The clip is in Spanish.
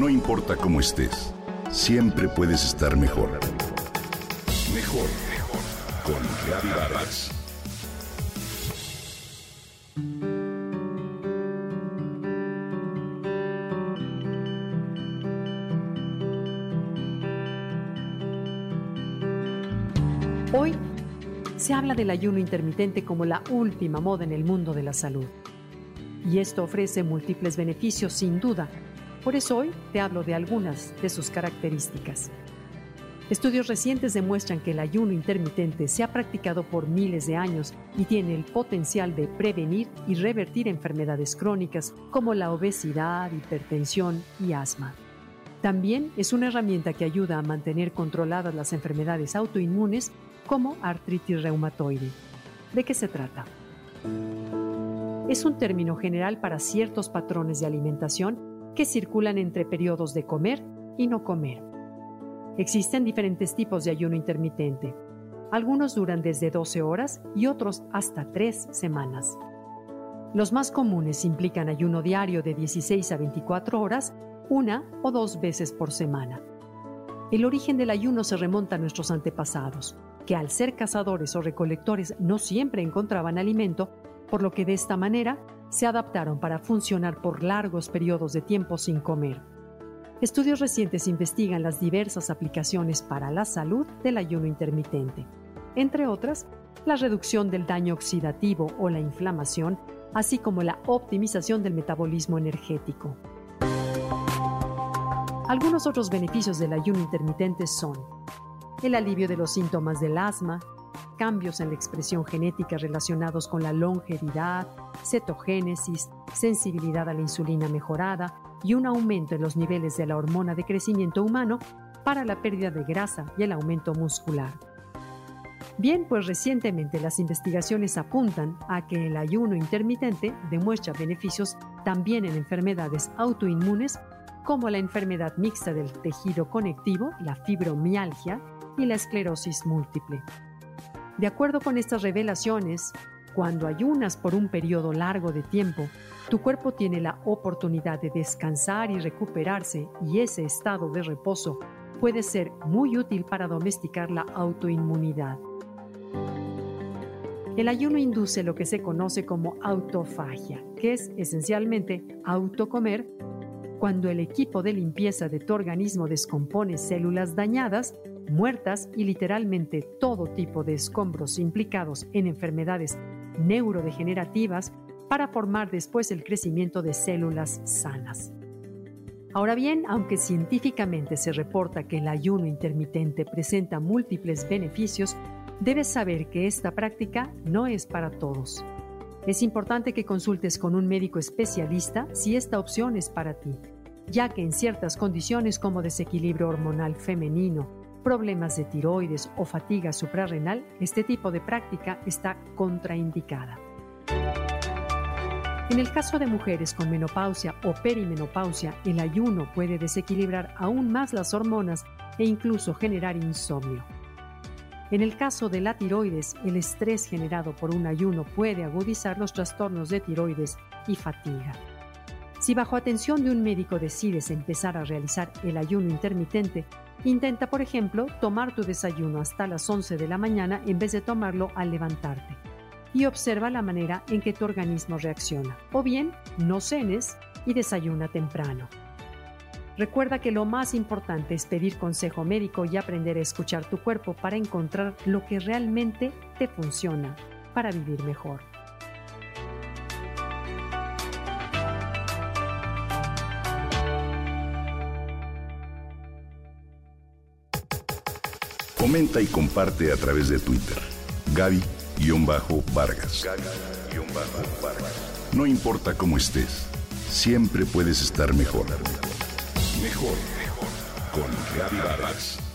No importa cómo estés, siempre puedes estar mejor. Mejor, mejor. Con Vargas. Hoy se habla del ayuno intermitente como la última moda en el mundo de la salud. Y esto ofrece múltiples beneficios sin duda. Por eso hoy te hablo de algunas de sus características. Estudios recientes demuestran que el ayuno intermitente se ha practicado por miles de años y tiene el potencial de prevenir y revertir enfermedades crónicas como la obesidad, hipertensión y asma. También es una herramienta que ayuda a mantener controladas las enfermedades autoinmunes como artritis reumatoide. ¿De qué se trata? Es un término general para ciertos patrones de alimentación que circulan entre periodos de comer y no comer. Existen diferentes tipos de ayuno intermitente. Algunos duran desde 12 horas y otros hasta 3 semanas. Los más comunes implican ayuno diario de 16 a 24 horas, una o dos veces por semana. El origen del ayuno se remonta a nuestros antepasados, que al ser cazadores o recolectores no siempre encontraban alimento, por lo que de esta manera se adaptaron para funcionar por largos periodos de tiempo sin comer. Estudios recientes investigan las diversas aplicaciones para la salud del ayuno intermitente, entre otras, la reducción del daño oxidativo o la inflamación, así como la optimización del metabolismo energético. Algunos otros beneficios del ayuno intermitente son el alivio de los síntomas del asma, cambios en la expresión genética relacionados con la longevidad, cetogénesis, sensibilidad a la insulina mejorada y un aumento en los niveles de la hormona de crecimiento humano para la pérdida de grasa y el aumento muscular. Bien, pues recientemente las investigaciones apuntan a que el ayuno intermitente demuestra beneficios también en enfermedades autoinmunes como la enfermedad mixta del tejido conectivo, la fibromialgia y la esclerosis múltiple. De acuerdo con estas revelaciones, cuando ayunas por un periodo largo de tiempo, tu cuerpo tiene la oportunidad de descansar y recuperarse y ese estado de reposo puede ser muy útil para domesticar la autoinmunidad. El ayuno induce lo que se conoce como autofagia, que es esencialmente autocomer cuando el equipo de limpieza de tu organismo descompone células dañadas, muertas y literalmente todo tipo de escombros implicados en enfermedades neurodegenerativas para formar después el crecimiento de células sanas. Ahora bien, aunque científicamente se reporta que el ayuno intermitente presenta múltiples beneficios, debes saber que esta práctica no es para todos. Es importante que consultes con un médico especialista si esta opción es para ti, ya que en ciertas condiciones como desequilibrio hormonal femenino, problemas de tiroides o fatiga suprarrenal, este tipo de práctica está contraindicada. En el caso de mujeres con menopausia o perimenopausia, el ayuno puede desequilibrar aún más las hormonas e incluso generar insomnio. En el caso de la tiroides, el estrés generado por un ayuno puede agudizar los trastornos de tiroides y fatiga. Si bajo atención de un médico decides empezar a realizar el ayuno intermitente, intenta, por ejemplo, tomar tu desayuno hasta las 11 de la mañana en vez de tomarlo al levantarte. Y observa la manera en que tu organismo reacciona. O bien, no cenes y desayuna temprano. Recuerda que lo más importante es pedir consejo médico y aprender a escuchar tu cuerpo para encontrar lo que realmente te funciona para vivir mejor. Comenta y comparte a través de Twitter. Gaby-Vargas. No importa cómo estés, siempre puedes estar mejor. Mejor, mejor. Con Gaby Vargas.